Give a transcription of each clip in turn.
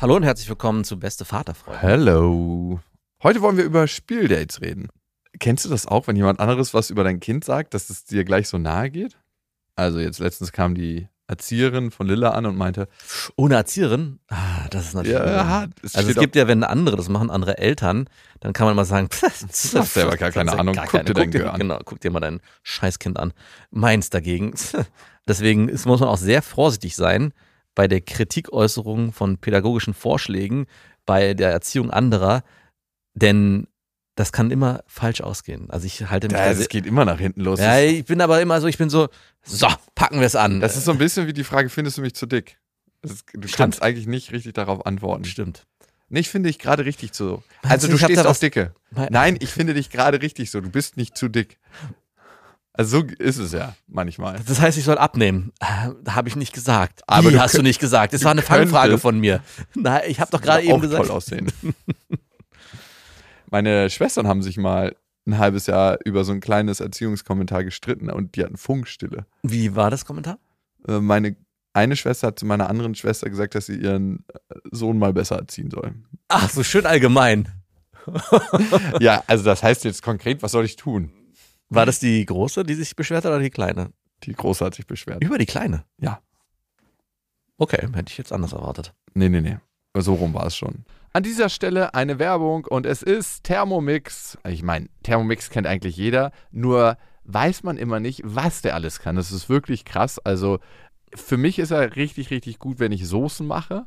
Hallo und herzlich willkommen zu Beste Vaterfreunde. Hello. Heute wollen wir über Spieldates reden. Kennst du das auch, wenn jemand anderes was über dein Kind sagt, dass es dir gleich so nahe geht? Also jetzt letztens kam die Erzieherin von Lilla an und meinte, Ohne Erzieherin, ah, das ist natürlich. ja, es also es gibt ja, wenn andere das machen, andere Eltern, dann kann man mal sagen, du hast selber gar keine Ahnung, guck dir dein Gehör an. Genau, guck dir mal dein Scheißkind an. Meins dagegen. Deswegen muss man auch sehr vorsichtig sein bei der Kritikäußerung von pädagogischen Vorschlägen, bei der Erziehung anderer, denn das kann immer falsch ausgehen. Also ich halte mich ja, da es sehr, geht immer nach hinten los. ja, ich bin aber immer so, ich bin so, so, packen wir es an. Das ist so ein bisschen wie die Frage, findest du mich zu dick? Das ist, du kannst eigentlich nicht richtig darauf antworten. Stimmt. Nicht finde ich gerade richtig so. Meinst Also du, du stehst auf Dicke. Nein, ich finde dich gerade richtig so. Du bist nicht zu dick. Also so ist es ja manchmal. Das heißt, ich soll abnehmen. Da habe ich nicht gesagt. Aber Wie du hast du nicht gesagt? Das war eine Fangfrage von mir. Nein, ich habe doch gerade eben auch gesagt. toll aussehen. Meine Schwestern haben sich mal ein halbes Jahr über so ein kleines Erziehungskommentar gestritten und die hatten Funkstille. Wie war das Kommentar? Äh, Meine eine Schwester hat zu meiner anderen Schwester gesagt, dass sie ihren äh, Sohn mal besser erziehen soll. Ach, so schön allgemein. ja, also das heißt jetzt konkret, was soll ich tun? War das die große, die sich beschwert hat oder die kleine? Die Große hat sich beschwert. Über die kleine. Ja. Okay, hätte ich jetzt anders erwartet. Nee, nee, nee. So rum war es schon. An dieser Stelle eine Werbung und es ist Thermomix. Ich meine, Thermomix kennt eigentlich jeder, nur weiß man immer nicht, was der alles kann. Das ist wirklich krass. Also für mich ist er richtig, richtig gut, wenn ich Soßen mache.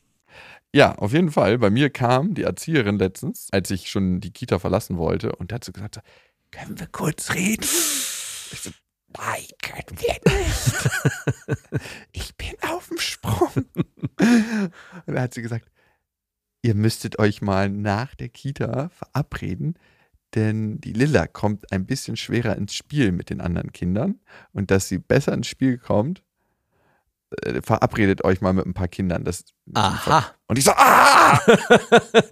Ja, auf jeden Fall. Bei mir kam die Erzieherin letztens, als ich schon die Kita verlassen wollte und hat so gesagt, können wir kurz reden? Ich so, nein, können wir nicht. ich bin auf dem Sprung. Und da hat sie gesagt, ihr müsstet euch mal nach der Kita verabreden, denn die Lilla kommt ein bisschen schwerer ins Spiel mit den anderen Kindern und dass sie besser ins Spiel kommt, äh, verabredet euch mal mit ein paar Kindern. Das, Aha. Und ich so, ah!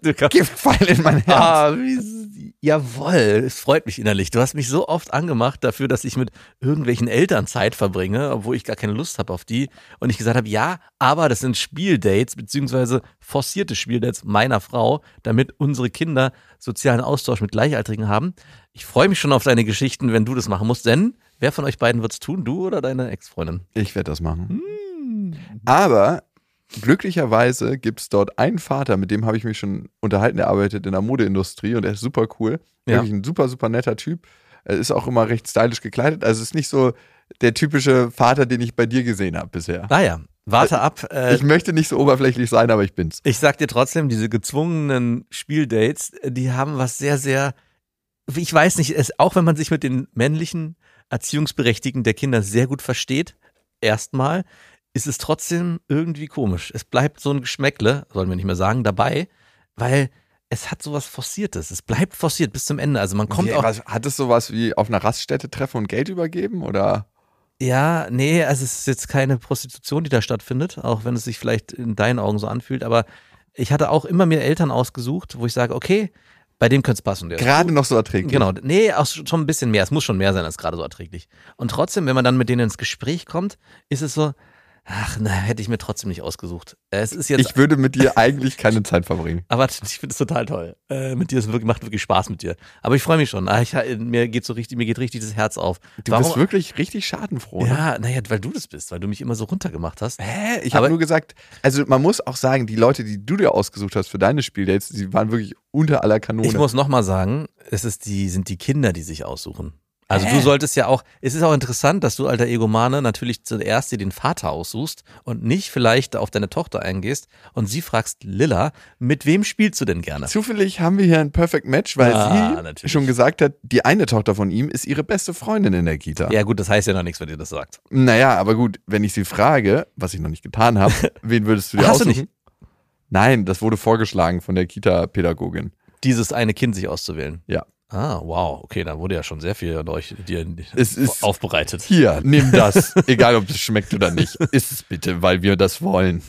Giftpfeil in mein Herz. Ah, wie, jawohl, es freut mich innerlich. Du hast mich so oft angemacht dafür, dass ich mit irgendwelchen Eltern Zeit verbringe, obwohl ich gar keine Lust habe auf die. Und ich gesagt habe, ja, aber das sind Spieldates, beziehungsweise forcierte Spieldates meiner Frau, damit unsere Kinder sozialen Austausch mit Gleichaltrigen haben. Ich freue mich schon auf deine Geschichten, wenn du das machen musst, denn wer von euch beiden wird's tun, du oder deine Ex-Freundin? Ich werde das machen. Aber glücklicherweise gibt es dort einen Vater, mit dem habe ich mich schon unterhalten, der arbeitet in der Modeindustrie und er ist super cool. Ja. Wirklich ein super, super netter Typ. Er ist auch immer recht stylisch gekleidet. Also ist nicht so der typische Vater, den ich bei dir gesehen habe bisher. Naja, warte ab. Äh, Ich möchte nicht so oberflächlich sein, aber ich bin's. Ich sag dir trotzdem, diese gezwungenen Spieldates, die haben was sehr, sehr, ich weiß nicht, es, auch wenn man sich mit den männlichen Erziehungsberechtigten der Kinder sehr gut versteht, erstmal, ist es trotzdem irgendwie komisch. Es bleibt so ein Geschmäckle, sollen wir nicht mehr sagen, dabei, weil es hat sowas Forciertes. Es bleibt forciert bis zum Ende. Also man kommt Wie, auch. was, hat es sowas wie auf einer Raststätte treffen und Geld übergeben? Oder? Ja, nee, also es ist jetzt keine Prostitution, die da stattfindet, auch wenn es sich vielleicht in deinen Augen so anfühlt, aber ich hatte auch immer mir Eltern ausgesucht, wo ich sage, okay, bei dem könnte es passen. Gerade noch so erträglich. Genau, nee, auch schon ein bisschen mehr. Es muss schon mehr sein als gerade so erträglich. Und trotzdem, wenn man dann mit denen ins Gespräch kommt, ist es so, ach, na, hätte ich mir trotzdem nicht ausgesucht. Es ist jetzt, Ich würde mit dir eigentlich keine Zeit verbringen. aber ich finde es total toll. Äh, mit dir ist wirklich, macht wirklich Spaß mit dir. Aber ich freue mich schon. Ah, Ich, mir geht so richtig, mir geht richtig das Herz auf. Du bist wirklich richtig schadenfroh. Ne? Ja, naja, weil du das bist, weil du mich immer so runtergemacht hast. Hä? Ich habe nur gesagt, also man muss auch sagen, die Leute, die du dir ausgesucht hast für deine Spieldates, die waren wirklich unter aller Kanone. Ich muss nochmal sagen, es ist die, sind die Kinder, die sich aussuchen. Also du solltest ja auch, es ist auch interessant, dass du alter Egomane natürlich zuerst dir den Vater aussuchst und nicht vielleicht auf deine Tochter eingehst und sie fragst, Lilla, mit wem spielst du denn gerne? Zufällig haben wir hier ein Perfect Match, weil Ah, sie natürlich. schon gesagt hat, die eine Tochter von ihm ist ihre beste Freundin in der Kita. Ja gut, das heißt ja noch nichts, wenn ihr das sagt. Naja, aber gut, wenn ich sie frage, was ich noch nicht getan habe, wen würdest du dir Hast du aussuchen? Nein, das wurde vorgeschlagen von der Kita-Pädagogin. Dieses eine Kind sich auszuwählen. Ja. Ah, wow, okay, da wurde ja schon sehr viel an euch dir Es ist- aufbereitet. Hier, nimm das. Egal, ob es schmeckt oder nicht. Iss es bitte, weil wir das wollen.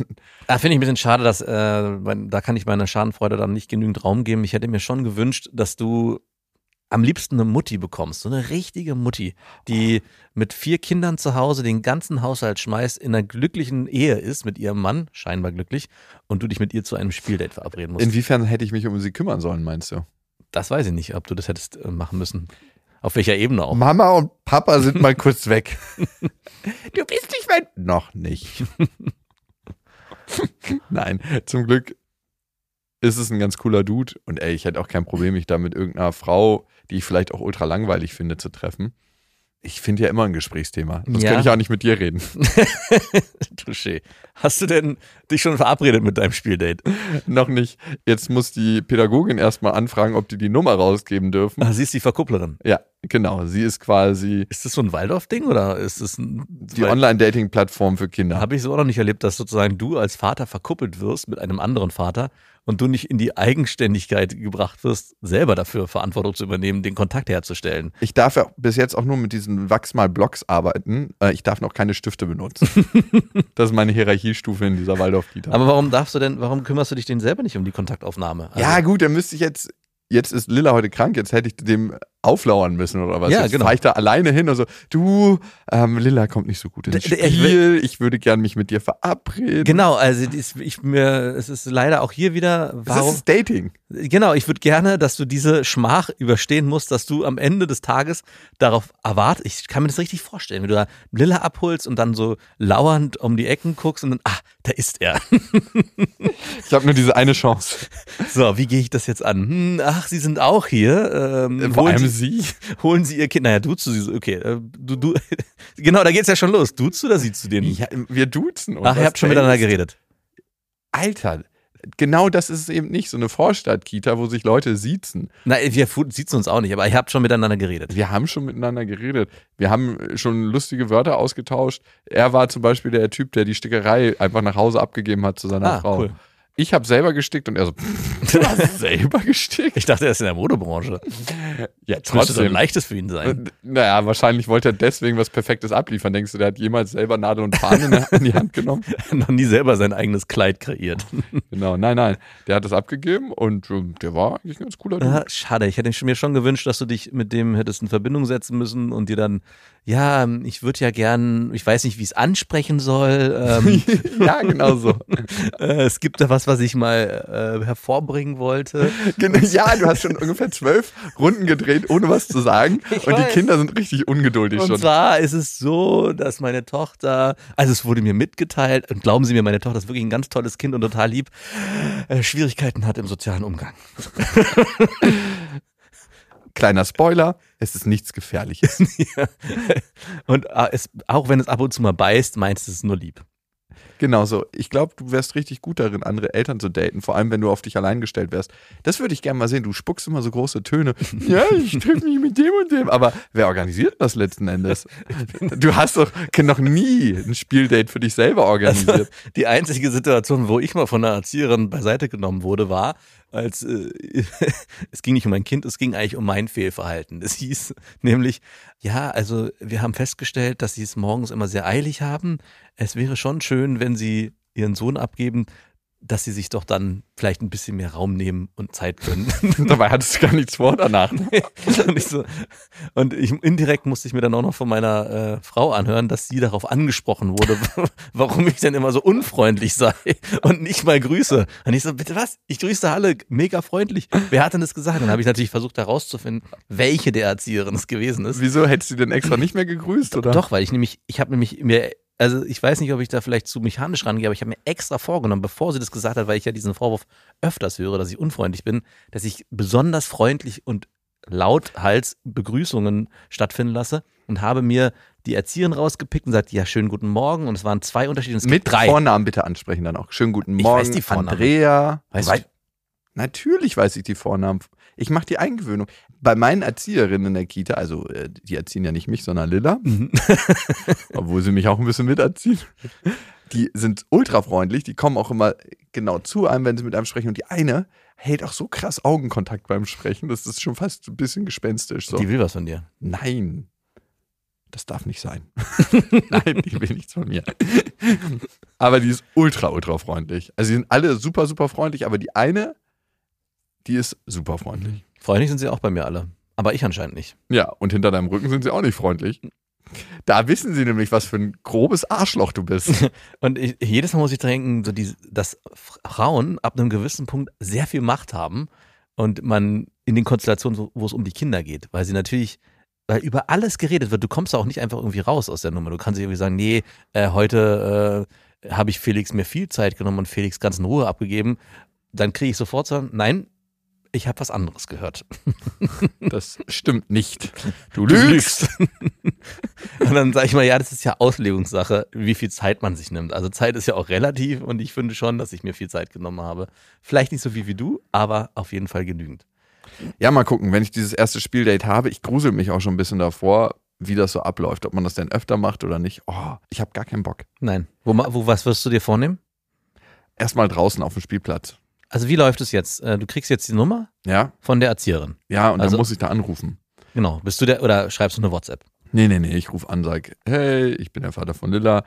Ah, Finde ich ein bisschen schade, dass äh, mein- da kann ich meiner Schadenfreude dann nicht genügend Raum geben. Ich hätte mir schon gewünscht, dass du am liebsten eine Mutti bekommst, so eine richtige Mutti, die mit vier Kindern zu Hause den ganzen Haushalt schmeißt, in einer glücklichen Ehe ist mit ihrem Mann, scheinbar glücklich, und du dich mit ihr zu einem Spieldate verabreden musst. Inwiefern hätte ich mich um sie kümmern sollen, meinst du? Das weiß ich nicht, ob du das hättest äh, machen müssen. Auf welcher Ebene auch. Mama und Papa sind mal kurz weg. Du bist nicht weit. Noch nicht. Nein, zum Glück ist es ein ganz cooler Dude. Und ey, ich hätte auch kein Problem, mich da mit irgendeiner Frau, die ich vielleicht auch ultra langweilig finde, zu treffen. Ich finde ja immer ein Gesprächsthema. Sonst Ja. könnte ich auch nicht mit dir reden. Touché. Hast du denn dich schon verabredet mit deinem Spieldate? Noch nicht. Jetzt muss die Pädagogin erstmal anfragen, ob die die Nummer rausgeben dürfen. Ah, sie ist die Verkupplerin. Ja, genau. Sie ist quasi Ist das so ein Waldorf-Ding oder ist das ein die Online-Dating-Plattform für Kinder. Habe ich so auch noch nicht erlebt, dass sozusagen du als Vater verkuppelt wirst mit einem anderen Vater und du nicht in die Eigenständigkeit gebracht wirst, selber dafür Verantwortung zu übernehmen, den Kontakt herzustellen. Ich darf ja bis jetzt auch nur mit diesen Wachsmal-Blocks arbeiten. Äh, Ich darf noch keine Stifte benutzen. das ist meine Hierarchiestufe in dieser Waldorf-Kita. Aber warum darfst du denn, warum kümmerst du dich denn selber nicht um die Kontaktaufnahme? Also, Ja, gut, dann müsste ich jetzt. Jetzt ist Lilla heute krank, jetzt hätte ich dem auflauern müssen oder was. Ja, jetzt genau. fahre ich da alleine hin und so, du, ähm, Lilla kommt nicht so gut ins d- ich Spiel, ich würde gern mich mit dir verabreden. Genau, also dies- ich, mir, es ist leider auch hier wieder, Das warum, ist Dating. Genau, ich würde gerne, dass du diese Schmach überstehen musst, dass du am Ende des Tages darauf erwartest. Ich kann mir das richtig vorstellen, wenn du da Lilla abholst und dann so lauernd um die Ecken guckst und dann, ah, da ist er. Ich habe nur diese eine Chance. So, wie gehe ich das jetzt an? Hm, ach, sie sind auch hier. Ähm, Vor allem sie, holen sie ihr Kind. Naja, duzt du sie so. Okay, äh, du, du. genau, da geht's ja schon los. Duzt du oder siehst du den? Ja, wir duzen. uns. ach, ihr habt schon miteinander geredet. Alter, genau das ist es eben nicht. So eine Vorstadtkita, wo sich Leute siezen. Na, wir sieht uns auch nicht, aber ihr habt schon miteinander geredet. Wir haben schon miteinander geredet. Wir haben schon lustige Wörter ausgetauscht. Er war zum Beispiel der Typ, der die Stickerei einfach nach Hause abgegeben hat zu seiner Ah, Frau. cool. Ich habe selber gestickt und er so, du hast selber gestickt? Ich dachte, er ist in der Modebranche. Ja, Das müsste so ein trotzdem. leichtes für ihn sein. Äh, Naja, wahrscheinlich wollte er deswegen was Perfektes abliefern. Denkst du, der hat jemals selber Nadel und Faden in, die Hand genommen? noch nie selber sein eigenes Kleid kreiert. Genau, nein, nein. Der hat das abgegeben und ähm, der war eigentlich ein ganz cooler Typ. Ja, schade, ich hätte mir schon gewünscht, dass du dich mit dem hättest in Verbindung setzen müssen und dir dann, ja, ich würde ja gern, ich weiß nicht, wie es ansprechen soll. Ähm, ja, genau so. äh, es gibt da was, was ich mal äh, hervorbringen wollte. Genau, ja, du hast schon ungefähr zwölf Runden gedreht, ohne was zu sagen. Ich und die weiß. Kinder sind richtig ungeduldig Und schon. zwar ist es so, dass meine Tochter, also es wurde mir mitgeteilt, und glauben Sie mir, meine Tochter ist wirklich ein ganz tolles Kind und total lieb, äh, Schwierigkeiten hat im sozialen Umgang. Kleiner Spoiler, es ist nichts Gefährliches. Ja. Und äh, es, auch wenn es ab und zu mal beißt, meinst du es nur lieb. Genau so. Ich glaube, du wärst richtig gut darin, andere Eltern zu daten, vor allem wenn du auf dich allein gestellt wärst. Das würde ich gerne mal sehen. Du spuckst immer so große Töne. ja, ich treffe mich mit dem und dem. Aber wer organisiert das letzten Endes? Du hast doch noch nie ein Spieldate für dich selber organisiert. Also, die einzige Situation, wo ich mal von einer Erzieherin beiseite genommen wurde, war, als äh, es ging nicht um mein Kind, es ging eigentlich um mein Fehlverhalten. Es hieß nämlich, ja, also wir haben festgestellt, dass sie es morgens immer sehr eilig haben. Es wäre schon schön, wenn sie ihren Sohn abgeben, dass sie sich doch dann vielleicht ein bisschen mehr Raum nehmen und Zeit gönnen. Dabei hattest du gar nichts vor danach. und, ich so, und ich, indirekt musste ich mir dann auch noch von meiner äh, Frau anhören, dass sie darauf angesprochen wurde, warum ich denn immer so unfreundlich sei und nicht mal grüße. Und ich so, bitte was? Ich grüße alle mega freundlich. Wer hat denn das gesagt? Dann habe ich natürlich versucht herauszufinden, welche der Erzieherin es gewesen ist. Wieso hättest du denn extra nicht mehr gegrüßt, oder? Doch, weil ich nämlich, ich habe nämlich mir, also ich weiß nicht, ob ich da vielleicht zu mechanisch rangehe, aber ich habe mir extra vorgenommen, bevor sie das gesagt hat, weil ich ja diesen Vorwurf öfters höre, dass ich unfreundlich bin, dass ich besonders freundlich und lauthals Begrüßungen stattfinden lasse und habe mir die Erzieherin rausgepickt und sagt, ja, schönen guten Morgen. Und es waren zwei Unterschiede. Gibt Mit drei. Vornamen bitte ansprechen dann auch. Schönen guten Ich Morgen, weiß die Vornamen. Andrea. Weißt Wei- du- Natürlich weiß ich die Vornamen. Ich mache die Eingewöhnung. Bei meinen Erzieherinnen in der Kita, also äh, die erziehen ja nicht mich, sondern Lilla, Mhm. obwohl sie mich auch ein bisschen miterziehen. Die sind ultra freundlich, die kommen auch immer genau zu einem, wenn sie mit einem sprechen. Und die eine hält auch so krass Augenkontakt beim Sprechen, das ist schon fast ein bisschen gespenstisch. So. Die will was von dir. Nein, das darf nicht sein. Nein, die will nichts von mir. Aber die ist ultra, ultra freundlich. Also, die sind alle super, super freundlich, aber die eine, die ist super freundlich. Freundlich sind sie auch bei mir alle. Aber ich anscheinend nicht. Ja, und hinter deinem Rücken sind sie auch nicht freundlich. Da wissen sie nämlich, was für ein grobes Arschloch du bist. Und ich, jedes Mal muss ich denken, so die, dass Frauen ab einem gewissen Punkt sehr viel Macht haben und man in den Konstellationen, wo- es um die Kinder geht, weil sie natürlich, weil über alles geredet wird, du kommst auch nicht einfach irgendwie raus aus der Nummer. Du kannst irgendwie sagen, nee, äh, heute äh, habe ich Felix mir viel Zeit genommen und Felix ganz in Ruhe abgegeben. Dann kriege ich sofort so, nein, ich habe was anderes gehört. Das stimmt nicht. Du lügst. Und dann sage ich mal, ja, das ist ja Auslegungssache, wie viel Zeit man sich nimmt. Also Zeit ist ja auch relativ und ich finde schon, dass ich mir viel Zeit genommen habe. Vielleicht nicht so viel wie du, aber auf jeden Fall genügend. Ja, mal gucken, wenn ich dieses erste Spieldate habe, ich grusel mich auch schon ein bisschen davor, wie das so abläuft, ob man das denn öfter macht oder nicht. Oh, ich habe gar keinen Bock. Nein. Wo, wo, was wirst du dir vornehmen? Erstmal draußen auf dem Spielplatz. Also wie läuft es jetzt? Äh, Du kriegst jetzt die Nummer Ja, von der Erzieherin. ja, und Also- dann muss ich da anrufen. Genau. Bist du der oder schreibst du eine WhatsApp? Nee, nee, nee, ich rufe an, sag, hey, ich bin der Vater von Lilla.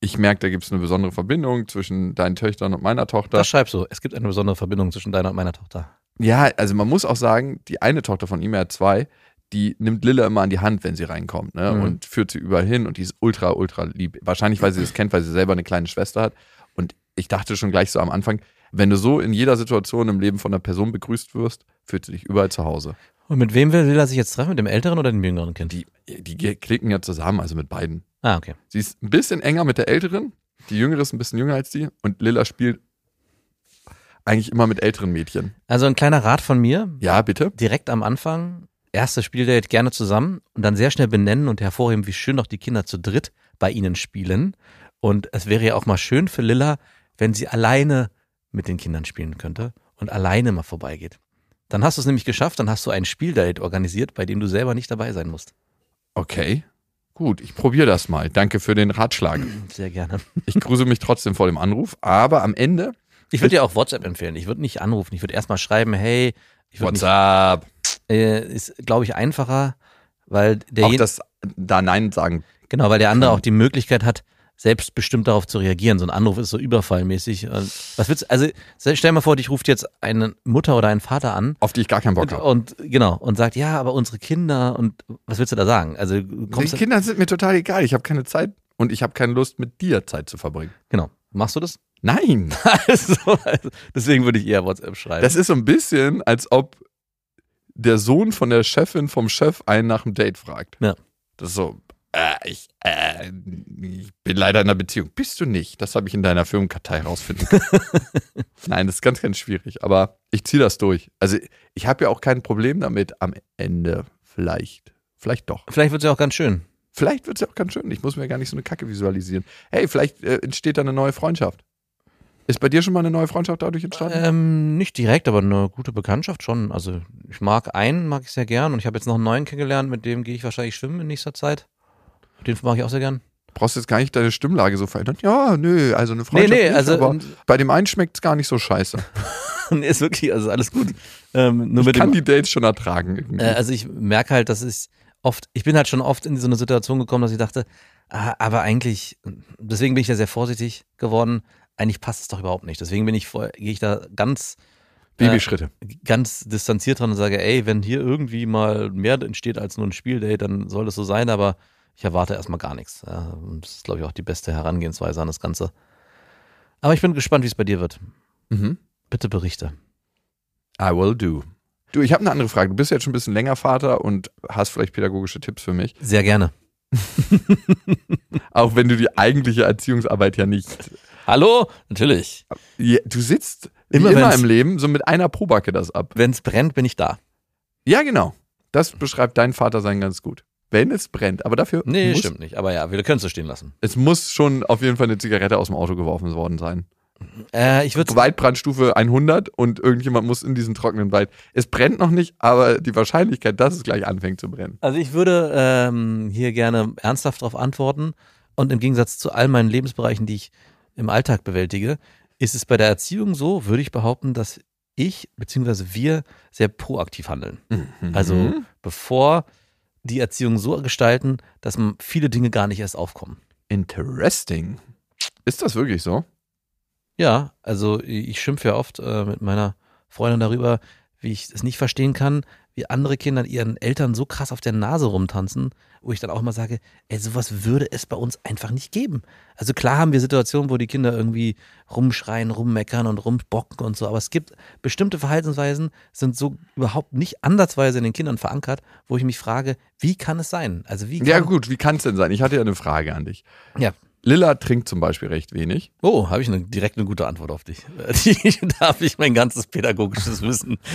Ich merke, da gibt es eine besondere Verbindung zwischen deinen Töchtern und meiner Tochter. Das schreibst du. Es gibt eine besondere Verbindung zwischen deiner und meiner Tochter. Ja, also man muss auch sagen, die eine Tochter von ihm, er hat zwei, die nimmt Lilla immer an die Hand, wenn sie reinkommt, ne? Mhm. Und führt sie überall hin und die ist ultra, ultra lieb. Wahrscheinlich, weil sie das kennt, weil sie selber eine kleine Schwester hat. Und ich dachte schon gleich so am Anfang, wenn du so in jeder Situation im Leben von einer Person begrüßt wirst, fühlt sie dich überall zu Hause. Und mit wem will Lila sich jetzt treffen? Mit dem älteren oder dem jüngeren Kind? Die, die klicken ja zusammen, also mit beiden. Ah, okay. Sie ist ein bisschen enger mit der Älteren, die Jüngere ist ein bisschen jünger als die und Lilla spielt eigentlich immer mit älteren Mädchen. Also ein kleiner Rat von mir. Ja, bitte? direkt am Anfang, erstes Spieldate gerne zusammen und dann sehr schnell benennen und hervorheben, wie schön doch die Kinder zu dritt bei ihnen spielen. Und es wäre ja auch mal schön für Lilla, wenn sie alleine mit den Kindern spielen könnte und alleine mal vorbeigeht. Dann hast du es nämlich geschafft, dann hast du ein Spieldate organisiert, bei dem du selber nicht dabei sein musst. Okay. Gut, ich probiere das mal. Danke für den Ratschlag. Sehr gerne. Ich grusel mich trotzdem vor dem Anruf, aber am Ende Ich würde dir auch WhatsApp empfehlen. Ich würde nicht anrufen. Ich würde erstmal schreiben, hey, ich würde nicht, WhatsApp. äh, ist, glaube ich, einfacher, weil der Auch das da Nein sagen. Genau, weil der andere auch die Möglichkeit hat, selbstbestimmt darauf zu reagieren. So ein Anruf ist so überfallmäßig. Was willst also stell dir mal vor, dich ruft jetzt eine Mutter oder ein Vater an Auf die ich gar keinen Bock habe. und genau und sagt, ja, aber unsere Kinder und was willst du da sagen? Also du Die kommst Kinder sind mir total egal. Ich habe keine Zeit und ich habe keine Lust, mit dir Zeit zu verbringen. genau. Machst du das? Nein. Also, also, deswegen würde ich eher WhatsApp schreiben. Das ist so ein bisschen, als ob der Sohn von der Chefin vom Chef einen nach dem Date fragt. Ja. Das ist so, äh, ich, äh, ich bin leider in einer Beziehung. Bist du nicht? Das habe ich in deiner Firmenkartei rausfinden können. Nein, das ist ganz, ganz schwierig. Aber ich ziehe das durch. Also ich habe ja auch kein Problem damit am Ende. Vielleicht. Vielleicht doch. Vielleicht wird es ja auch ganz schön. Vielleicht wird es ja auch ganz schön. Ich muss mir gar nicht so eine Kacke visualisieren. Hey, vielleicht äh, entsteht da eine neue Freundschaft. Ist bei dir schon mal eine neue Freundschaft dadurch entstanden? Ähm, nicht direkt, aber eine gute Bekanntschaft schon. Also ich mag einen, mag ich sehr gern und ich habe jetzt noch einen neuen kennengelernt, mit dem gehe ich wahrscheinlich schwimmen in nächster Zeit. Den mag ich auch sehr gern. brauchst jetzt gar nicht deine Stimmlage so verändern. Ja, nö, also eine Freundschaft. Nee, nee, nicht, also- aber bei dem einen schmeckt es gar nicht so scheiße. nee, ist wirklich, also alles gut. Ähm, Ich kann dem, die Dates schon ertragen. Irgendwie. äh, also ich merke halt, dass ich oft, ich bin halt schon oft in so eine Situation gekommen, dass ich dachte, ah, aber eigentlich, deswegen bin ich da sehr vorsichtig geworden. Eigentlich passt es doch überhaupt nicht. Deswegen bin ich gehe ich da ganz Babyschritte. ganz distanziert dran und sage, ey, wenn hier irgendwie mal mehr entsteht als nur ein Spieldate, dann soll das so sein, aber ich erwarte erstmal gar nichts. Das ist, glaube ich, auch die beste Herangehensweise an das Ganze. Aber ich bin gespannt, wie es bei dir wird. Mhm. Bitte berichte. I will do. Du, ich habe eine andere Frage. Du bist jetzt schon ein bisschen länger Vater und hast vielleicht pädagogische Tipps für mich. Sehr gerne. Auch wenn du die eigentliche Erziehungsarbeit ja nicht. Hallo? Natürlich. Ja, Du sitzt Immer immer, im Leben so mit einer Probacke das ab. Wenn es brennt, bin ich da. Ja, genau. Das beschreibt dein Vater sein ganz gut. Wenn es brennt. Aber dafür Nee, muss, stimmt nicht. Aber ja, wir können es so stehen lassen. es muss schon auf jeden Fall eine Zigarette aus dem Auto geworfen worden sein. Äh, ich würde Weitbrandstufe 100 und irgendjemand muss in diesen trockenen Wald. Es brennt noch nicht, aber die Wahrscheinlichkeit, dass es gleich anfängt zu brennen. Also ich würde ähm, hier gerne ernsthaft darauf antworten. Und im Gegensatz zu all meinen Lebensbereichen, die ich im Alltag bewältige, ist es bei der Erziehung so, würde ich behaupten, dass ich bzw. wir sehr proaktiv handeln. Also bevor die Erziehung so gestalten, dass viele Dinge gar nicht erst aufkommen. Interesting. Ist das wirklich so? Ja, also ich schimpfe ja oft äh, mit meiner Freundin darüber, wie ich es nicht verstehen kann, wie andere Kinder ihren Eltern so krass auf der Nase rumtanzen, wo ich dann auch mal sage, ey, sowas würde es bei uns einfach nicht geben. Also klar haben wir Situationen, wo die Kinder irgendwie rumschreien, rummeckern und rumbocken und so, aber es gibt bestimmte Verhaltensweisen, sind so überhaupt nicht ansatzweise in den Kindern verankert, wo ich mich frage, wie kann es sein? Also wie kann, Ja, gut, wie kann es denn sein? Ich hatte ja eine Frage an dich. Ja. Lilla trinkt zum Beispiel recht wenig. Oh, habe ich eine, direkt eine gute Antwort auf dich. Da habe ich mein ganzes pädagogisches Wissen.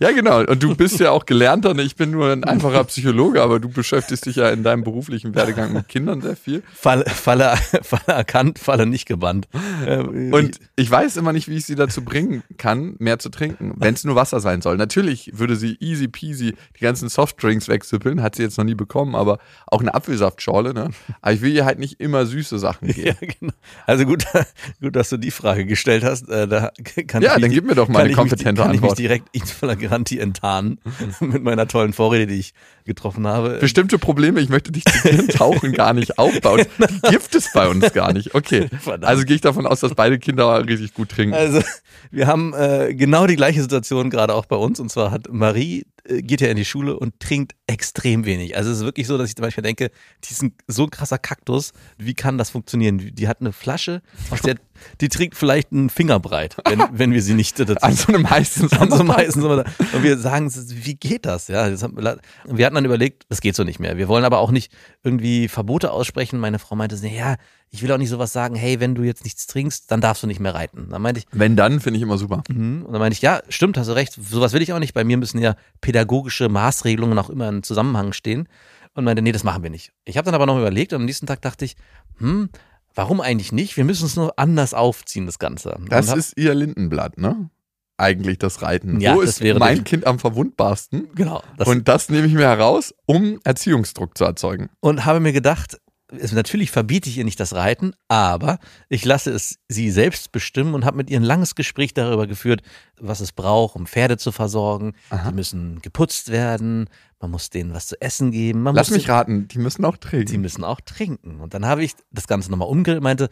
Ja, genau. Und du bist ja auch gelernter. ne? Ich bin nur ein einfacher Psychologe, aber du beschäftigst dich ja in deinem beruflichen Werdegang mit Kindern sehr viel. Falle, Falle, Falle erkannt, Falle nicht gebannt. Ähm, Und ich weiß immer nicht, wie ich sie dazu bringen kann, mehr zu trinken, wenn es nur Wasser sein soll. Natürlich würde sie easy peasy die ganzen Softdrinks wegsüppeln, hat sie jetzt noch nie bekommen, aber auch eine Apfelsaftschorle, ne? Aber ich will ihr halt nicht immer süße Sachen geben. ja, genau. Also gut, gut, dass du die Frage gestellt hast. Äh, da kann Ja, ich mich dann di- gib mir doch mal eine ich mich- kompetente kann Antwort. ich mich direkt in flagranti enttarnen mit meiner tollen Vorrede, die ich getroffen habe. Bestimmte Probleme, ich möchte dich zitieren, tauchen gar nicht auf bei uns. Die gibt es bei uns gar nicht. Okay. Verdammt. Also gehe ich davon aus, dass beide Kinder richtig gut trinken. Also, wir haben äh, genau die gleiche Situation gerade auch bei uns. Und zwar hat Marie, äh, geht ja in die Schule und trinkt extrem wenig. Also es ist wirklich so, dass ich zum Beispiel denke, die ist ein so ein krasser Kaktus. Wie kann das funktionieren? Die die hat eine Flasche, aus der, die trinkt vielleicht einen Finger breit, wenn, wenn wir sie nicht dazu An so einem heißen an so einem heißen Sommer. Und wir sagen, wie geht das? Ja, das haben, wir wir hatten dann überlegt, das geht so nicht mehr. Wir wollen aber auch nicht irgendwie Verbote aussprechen. Meine Frau meinte, ja, ich will auch nicht sowas sagen, hey, wenn du jetzt nichts trinkst, dann darfst du nicht mehr reiten. Dann meinte ich, Wenn dann, finde ich immer super. Mhm. Und dann meinte ich, ja, stimmt, hast du recht, sowas will ich auch nicht. Bei mir müssen ja pädagogische Maßregelungen auch immer im Zusammenhang stehen. Und meinte, nee, das machen wir nicht. Ich habe dann aber noch überlegt und am nächsten Tag dachte ich, hm, warum eigentlich nicht? Wir müssen es nur anders aufziehen, das Ganze. Das hab, ist ihr Lindenblatt, ne? Eigentlich das Reiten. Ja, Wo das ist wäre mein die- Kind am verwundbarsten? genau. Das, Und das nehme ich mir heraus, um Erziehungsdruck zu erzeugen. und habe mir gedacht, es, natürlich verbiete ich ihr nicht das Reiten, aber ich lasse es sie selbst bestimmen und habe mit ihr ein langes Gespräch darüber geführt, was es braucht, um Pferde zu versorgen. Aha. Die müssen geputzt werden, man muss denen was zu essen geben. Man Lass mich raten, die müssen auch die trinken. müssen auch trinken. Und dann habe ich das Ganze nochmal umgedreht und meinte,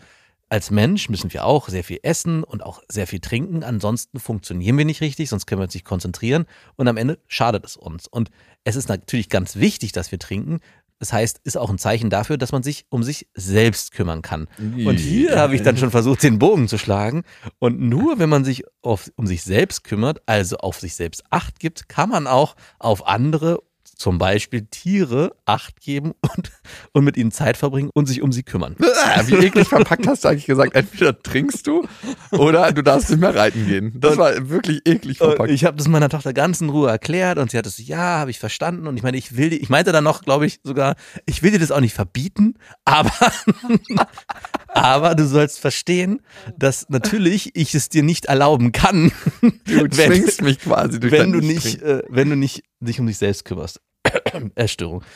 als Mensch müssen wir auch sehr viel essen und auch sehr viel trinken. Ansonsten funktionieren wir nicht richtig, sonst können wir uns nicht konzentrieren und am Ende schadet es uns. Und es ist natürlich ganz wichtig, dass wir trinken. Das heißt, ist auch ein Zeichen dafür, dass man sich um sich selbst kümmern kann. Und hier habe ich dann schon versucht, den Bogen zu schlagen. Und nur wenn man sich auf, um sich selbst kümmert, also auf sich selbst Acht gibt, kann man auch auf andere zum Beispiel Tiere Acht geben und, und mit ihnen Zeit verbringen und sich um sie kümmern. Wie eklig verpackt hast du eigentlich gesagt, entweder trinkst du oder du darfst nicht mehr reiten gehen. Das war wirklich eklig verpackt. ich habe das meiner Tochter ganz in Ruhe erklärt und sie hat es, ja, habe ich verstanden. Und ich meine, ich will, die- ich meinte dann noch, glaube ich, sogar, ich will dir das auch nicht verbieten, aber, aber du sollst verstehen, dass natürlich ich es dir nicht erlauben kann, Du zwingst mich quasi durch wenn du nicht, äh, wenn du nicht dich um dich selbst kümmerst. Essstörung.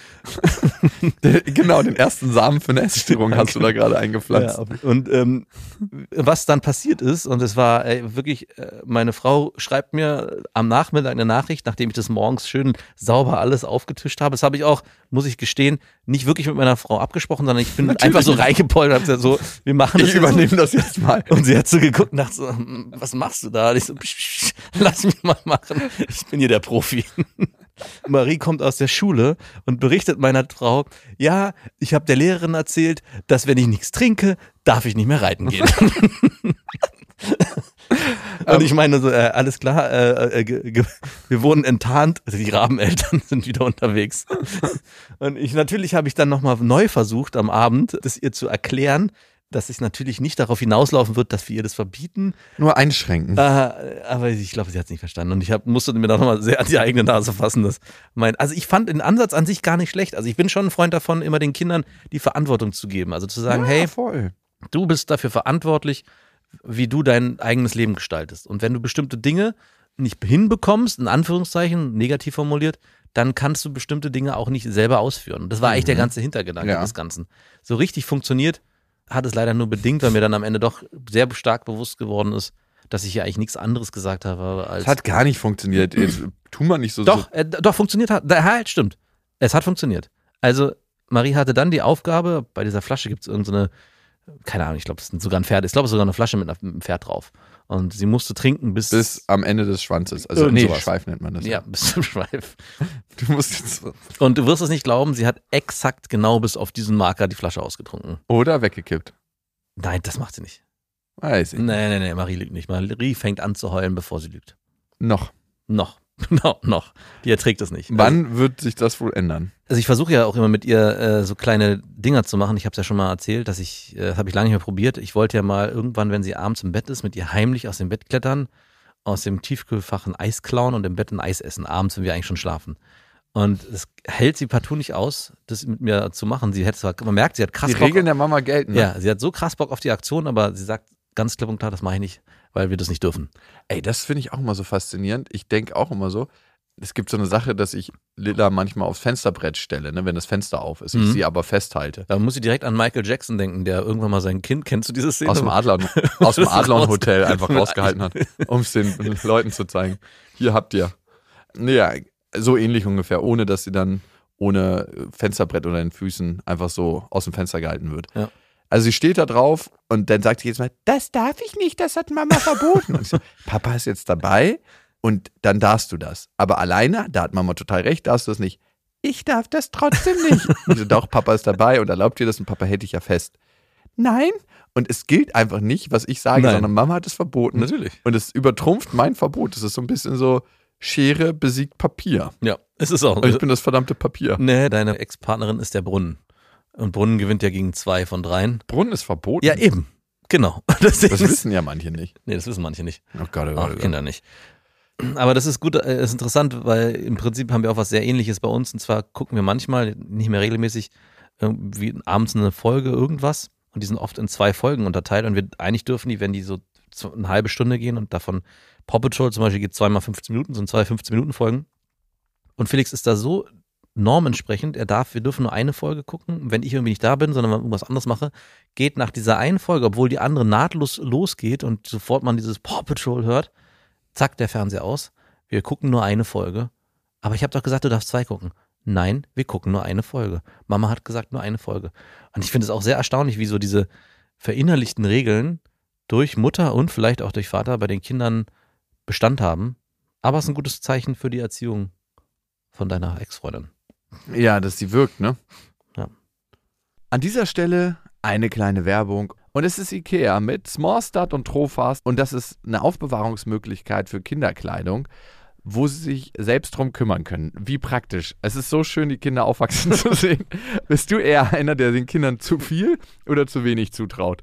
Genau, den ersten Samen für eine Essstörung hast du da gerade eingepflanzt. Ja, und ähm, was dann passiert ist, und es war ey, wirklich, äh, meine Frau schreibt mir am Nachmittag eine Nachricht, nachdem ich das morgens schön sauber alles aufgetischt habe. Das habe ich auch, muss ich gestehen, nicht wirklich mit meiner Frau abgesprochen, sondern ich bin einfach so reingepoltert, gesagt, so, wir machen das ich jetzt so. übernehme das jetzt mal. Und sie hat so geguckt und dachte so, hm, was machst du da? Und ich so, psch, psch, lass mich mal machen. Ich bin hier der Profi. Marie kommt aus der Schule und berichtet meiner Frau, ja, ich habe der Lehrerin erzählt, dass wenn ich nichts trinke, darf ich nicht mehr reiten gehen. Und ich meine so, äh, alles klar, äh, äh, wir wohnen enttarnt, also die Rabeneltern sind wieder unterwegs. Und ich natürlich habe ich dann nochmal neu versucht am Abend, das ihr zu erklären, dass es natürlich nicht darauf hinauslaufen wird, dass wir ihr das verbieten. Nur einschränken. Äh, aber ich glaube, sie hat es nicht verstanden. Und ich hab, musste mir da nochmal sehr an die eigene Nase fassen. Dass mein, also ich fand den Ansatz an sich gar nicht schlecht. Also ich bin schon ein Freund davon, immer den Kindern die Verantwortung zu geben. Also zu sagen, ja, hey, voll. du bist dafür verantwortlich, wie du dein eigenes Leben gestaltest. Und wenn du bestimmte Dinge nicht hinbekommst, in Anführungszeichen, negativ formuliert, dann kannst du bestimmte Dinge auch nicht selber ausführen. Das war eigentlich der ganze Hintergedanke Ja. des Ganzen. So richtig funktioniert hat es leider nur bedingt, weil mir dann am Ende doch sehr stark bewusst geworden ist, dass ich ja eigentlich nichts anderes gesagt habe als. Es hat gar nicht funktioniert. Jetzt tu mal nicht so. doch, äh, doch, funktioniert hat. Halt, stimmt. Es hat funktioniert. Also, Marie hatte dann die Aufgabe, bei dieser Flasche gibt es irgendeine, keine Ahnung, ich glaube, es ist sogar ein Pferd, ich glaube, sogar eine Flasche mit einem Pferd drauf. Und sie musste trinken bis. bis am Ende des Schwanzes. Also nee, sowas. Schweif nennt man das. ja, bis zum Schweif. Du musst jetzt Und du wirst es nicht glauben, sie hat exakt genau bis auf diesen Marker die Flasche ausgetrunken. oder weggekippt. Nein, das macht sie nicht. Weiß ich. Nee, nee, nee, Marie lügt nicht. Marie fängt an zu heulen, bevor sie lügt. Noch. Noch. No, noch. Die erträgt es nicht. Also, Wann wird sich das wohl ändern? also ich versuche ja auch immer mit ihr äh, so kleine Dinger zu machen. Ich habe es ja schon mal erzählt, dass ich, äh, das habe ich lange nicht mehr probiert. Ich wollte ja mal irgendwann, wenn sie abends im Bett ist, mit ihr heimlich aus dem Bett klettern, aus dem Tiefkühlfach ein Eis klauen und im Bett ein Eis essen, abends, wenn wir eigentlich schon schlafen. Und es hält sie partout nicht aus, das mit mir zu machen. Sie hätte zwar, man merkt, sie hat krass Die Bock Regeln der Mama gelten. ne? Ja, sie hat so krass Bock auf die Aktion, aber sie sagt ganz klipp und klar, das mache ich nicht, weil wir das nicht dürfen. Ey, das finde ich auch immer so faszinierend. Ich denke auch immer so, es gibt so eine Sache, dass ich Lilla manchmal aufs Fensterbrett stelle, ne, wenn das Fenster auf ist. Ich Mhm. sie aber festhalte. Da muss ich direkt an Michael Jackson denken, der irgendwann mal sein Kind, kennst du diese Szene? Aus dem Adlon, aus dem Adlon Hotel einfach rausgehalten hat, um es den Leuten zu zeigen. Hier habt ihr. Naja, so ähnlich ungefähr, ohne dass sie dann ohne Fensterbrett unter den Füßen einfach so aus dem Fenster gehalten wird. Ja. Also sie steht da drauf und dann sagt sie jetzt mal, das darf ich nicht, das hat Mama verboten. Und ich so, Papa ist jetzt dabei und dann darfst du das. Aber alleine, da hat Mama total recht, darfst du das nicht. Ich darf das trotzdem nicht. Und ich so, doch, Papa ist dabei und erlaubt dir das und Papa hält dich ja fest. Nein. Und es gilt einfach nicht, was ich sage, Nein. sondern Mama hat es verboten. Natürlich. Und es übertrumpft mein Verbot. Es ist so ein bisschen so, Schere besiegt Papier. Ja, ist es auch. Und ich bin das verdammte Papier. nee, deine Ex-Partnerin ist der Brunnen. Und Brunnen gewinnt ja gegen zwei von dreien. Brunnen ist verboten. Ja, eben. Genau. Das, Das wissen ja manche nicht. nee, das wissen manche nicht. Oh Gott, oh Gott, Auch oh. Kinder nicht. Aber das ist gut, äh, ist interessant, weil im Prinzip haben wir auch was sehr ähnliches bei uns. Und zwar gucken wir manchmal, nicht mehr regelmäßig, irgendwie abends eine Folge irgendwas. Und die sind oft in zwei Folgen unterteilt. Und wir eigentlich dürfen die, wenn die so eine halbe Stunde gehen und davon Paw Patrol zum Beispiel geht zweimal 15 Minuten, sind zwei 15-Minuten-Folgen. Und Felix ist da so normentsprechend, er darf, wir dürfen nur eine Folge gucken. Wenn ich irgendwie nicht da bin, sondern irgendwas anderes mache, geht nach dieser einen Folge, obwohl die andere nahtlos losgeht und sofort man dieses Paw Patrol hört, zack, der Fernseher aus. Wir gucken nur eine Folge. Aber ich habe doch gesagt, du darfst zwei gucken. Nein, wir gucken nur eine Folge. Mama hat gesagt, nur eine Folge. Und ich finde es auch sehr erstaunlich, wie so diese verinnerlichten Regeln durch Mutter und vielleicht auch durch Vater bei den Kindern Bestand haben. Aber es ist ein gutes Zeichen für die Erziehung von deiner Ex-Freundin. Ja, dass sie wirkt, ne? An dieser Stelle eine kleine Werbung. Und es ist IKEA mit Smallstart und Trofast. Und das ist eine Aufbewahrungsmöglichkeit für Kinderkleidung, wo sie sich selbst drum kümmern können. Wie praktisch. Es ist so schön, die Kinder aufwachsen zu sehen. Bist du eher einer, der den Kindern zu viel oder zu wenig zutraut?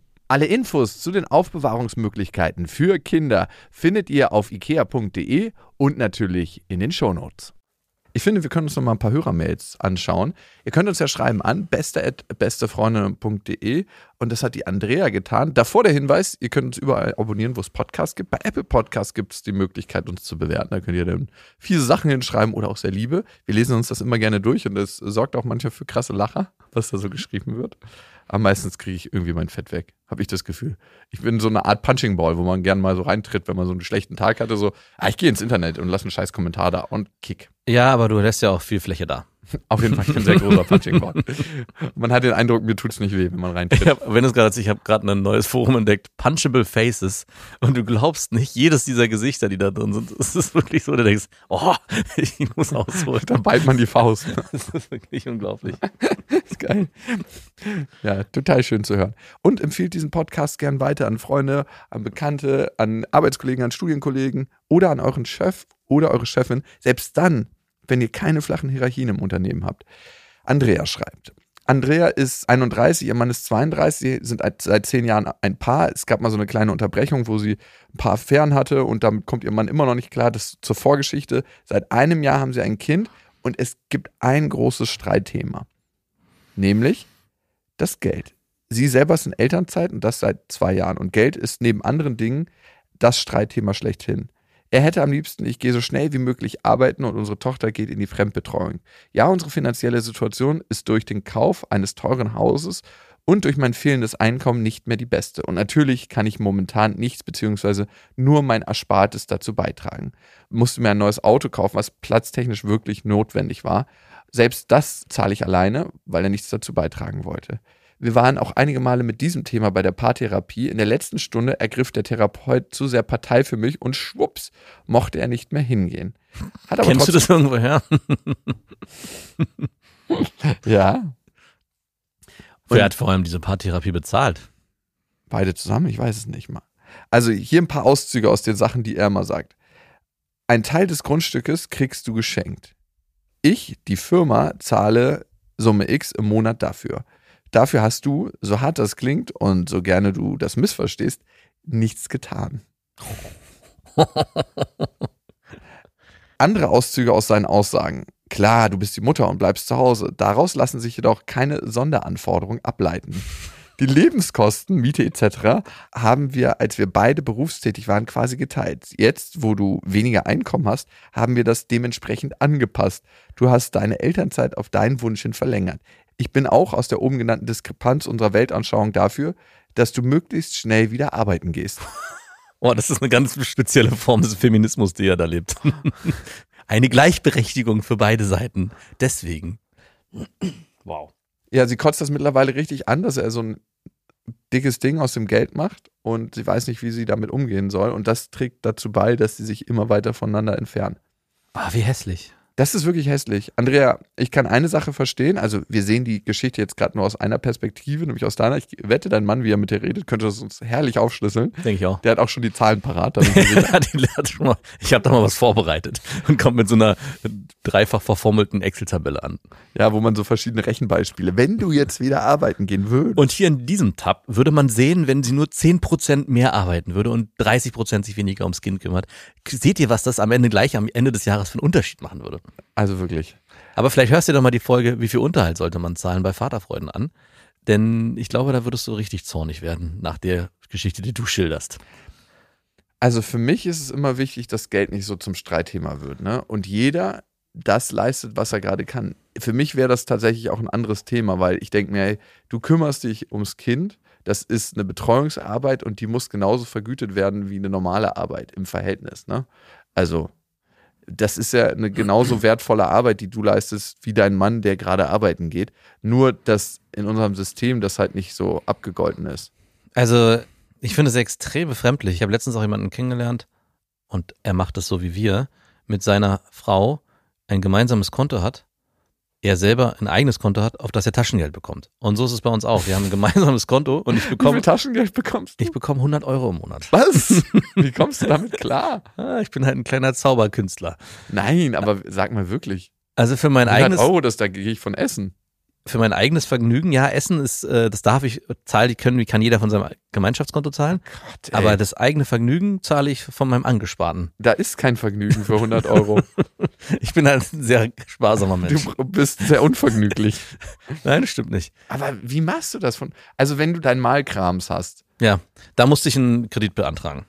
Alle Infos zu den Aufbewahrungsmöglichkeiten für Kinder findet ihr auf ikea.de und natürlich in den Shownotes. Ich finde, wir können uns noch mal ein paar Hörermails anschauen. Ihr könnt uns ja schreiben an beste@bestefreundinnen.de und das hat die Andrea getan. Davor der Hinweis, ihr könnt uns überall abonnieren, wo es Podcasts gibt. Bei Apple Podcasts gibt es die Möglichkeit, uns zu bewerten. Da könnt ihr dann fiese Sachen hinschreiben oder auch sehr Liebe. Wir lesen uns das immer gerne durch und das sorgt auch manchmal für krasse Lacher, was da so geschrieben wird. Aber meistens kriege ich irgendwie mein Fett weg, habe ich das Gefühl. Ich bin so eine Art Punching Ball, wo man gern mal so reintritt, wenn man so einen schlechten Tag hatte, so, ah, ich gehe ins Internet und lasse einen scheiß Kommentar da und kick. Ja, aber du lässt ja auch viel Fläche da. Auf jeden Fall, ich bin ein sehr großer Punching Ball. Man hat den Eindruck, mir tut's nicht weh, wenn man reintritt. Ich hab, wenn es gerade, ich habe gerade ein neues Forum entdeckt, Punchable Faces. Und du glaubst nicht, jedes dieser Gesichter, die da drin sind, es ist wirklich so, du denkst, oh, ich muss ausholen. Da ballt man die Faust. Das ist wirklich unglaublich. ist geil. Ja, total schön zu hören. Und empfiehlt diesen Podcast gern weiter an Freunde, an Bekannte, an Arbeitskollegen, an Studienkollegen oder an euren Chef oder eure Chefin. Selbst dann, wenn ihr keine flachen Hierarchien im Unternehmen habt. Andrea schreibt. Andrea ist 31, ihr Mann ist 32, sie sind seit zehn Jahren ein Paar. Es gab mal so eine kleine Unterbrechung, wo sie ein paar Affären hatte und damit kommt ihr Mann immer noch nicht klar. Das zur Vorgeschichte. Seit einem Jahr haben sie ein Kind und es gibt ein großes Streitthema. Nämlich das Geld. Sie selber in Elternzeit und das seit zwei Jahren. Und Geld ist neben anderen Dingen das Streitthema schlechthin. Er hätte am liebsten, ich gehe so schnell wie möglich arbeiten und unsere Tochter geht in die Fremdbetreuung. Ja, unsere finanzielle Situation ist durch den Kauf eines teuren Hauses und durch mein fehlendes Einkommen nicht mehr die beste. Und natürlich kann ich momentan nichts beziehungsweise nur mein Erspartes dazu beitragen. Musste mir ein neues Auto kaufen, was platztechnisch wirklich notwendig war. Selbst das zahle ich alleine, weil er nichts dazu beitragen wollte. Wir waren auch einige Male mit diesem Thema bei der Paartherapie. In der letzten Stunde ergriff der Therapeut zu sehr Partei für mich und schwupps mochte er nicht mehr hingehen. Hat aber Kennst du das irgendwo her? Ja, Wer hat vor allem diese Paartherapie bezahlt? beide zusammen, ich weiß es nicht mal. Also hier ein paar Auszüge aus den Sachen, die er mal sagt. Ein Teil des Grundstückes kriegst du geschenkt. Ich, die Firma, zahle Summe X im Monat dafür. Dafür hast du, so hart das klingt und so gerne du das missverstehst, nichts getan. Andere Auszüge aus seinen Aussagen. Klar, du bist die Mutter und bleibst zu Hause. Daraus lassen sich jedoch keine Sonderanforderungen ableiten. Die Lebenskosten, Miete etc. haben wir, als wir beide berufstätig waren, quasi geteilt. Jetzt, wo du weniger Einkommen hast, haben wir das dementsprechend angepasst. Du hast deine Elternzeit auf deinen Wunsch hin verlängert. Ich bin auch aus der oben genannten Diskrepanz unserer Weltanschauung dafür, dass du möglichst schnell wieder arbeiten gehst. Oh, das ist eine ganz spezielle Form des Feminismus, die er da lebt. Eine Gleichberechtigung für beide Seiten. Deswegen. Wow. Ja, sie kotzt das mittlerweile richtig an, dass er so ein dickes Ding aus dem Geld macht und sie weiß nicht, wie sie damit umgehen soll. Und das trägt dazu bei, dass sie sich immer weiter voneinander entfernen. Ah, wie hässlich. Das ist wirklich hässlich. Andrea, ich kann eine Sache verstehen. Also, wir sehen die Geschichte jetzt gerade nur aus einer Perspektive, nämlich aus deiner. Ich wette, dein Mann, wie er mit dir redet, könnte das uns herrlich aufschlüsseln. Denke ich auch. Der hat auch schon die Zahlen parat. Ich habe da mal was vorbereitet und kommt mit so einer dreifach verformelten Excel-Tabelle an. ja, wo man so verschiedene Rechenbeispiele. Wenn du jetzt wieder arbeiten gehen würdest. Und hier in diesem Tab würde man sehen, wenn sie nur 10% mehr arbeiten würde und 30% sich weniger ums Kind kümmert. Seht ihr, was das am Ende gleich am Ende des Jahres für einen Unterschied machen würde? Also wirklich. Aber vielleicht hörst du dir doch mal die Folge, wie viel Unterhalt sollte man zahlen bei Vaterfreuden an. Denn ich glaube, da würdest du richtig zornig werden nach der Geschichte, die du schilderst. Also für mich ist es immer wichtig, dass Geld nicht so zum Streitthema wird, ne? Und jeder das leistet, was er gerade kann. Für mich wäre das tatsächlich auch ein anderes Thema, weil ich denke mir, ey, du kümmerst dich ums Kind, das ist eine Betreuungsarbeit und die muss genauso vergütet werden wie eine normale Arbeit im Verhältnis, ne? Also, das ist ja eine genauso wertvolle Arbeit, die du leistest, wie dein Mann, der gerade arbeiten geht. Nur, dass in unserem System das halt nicht so abgegolten ist. Also, ich finde es extrem befremdlich. Ich habe letztens auch jemanden kennengelernt und er macht es so wie wir, mit seiner Frau ein gemeinsames Konto hat, er selber ein eigenes Konto hat, auf das er Taschengeld bekommt. Und so ist es bei uns auch. Wir haben ein gemeinsames Konto und ich Wie viel bekomme, Taschengeld bekommst du? ich bekomme 100 Euro im Monat. Was? Wie kommst du damit klar? Ich bin halt ein kleiner Zauberkünstler. Nein, aber sag mal wirklich. Also für mein 100 eigenes, Euro, das da gehe ich von essen. Für mein eigenes Vergnügen, ja, Essen ist, äh, das darf ich, zahlen, die können, kann jeder von seinem Gemeinschaftskonto zahlen. Gott. Aber das eigene Vergnügen zahle ich von meinem Angesparten. da ist kein Vergnügen für 100 Euro. Ich bin halt ein sehr sparsamer Mensch. Du bist sehr unvergnüglich. Nein, das stimmt nicht. Aber wie machst du das von? Also, wenn du deinen Malkrams hast, Ja, da musste ich einen Kredit beantragen.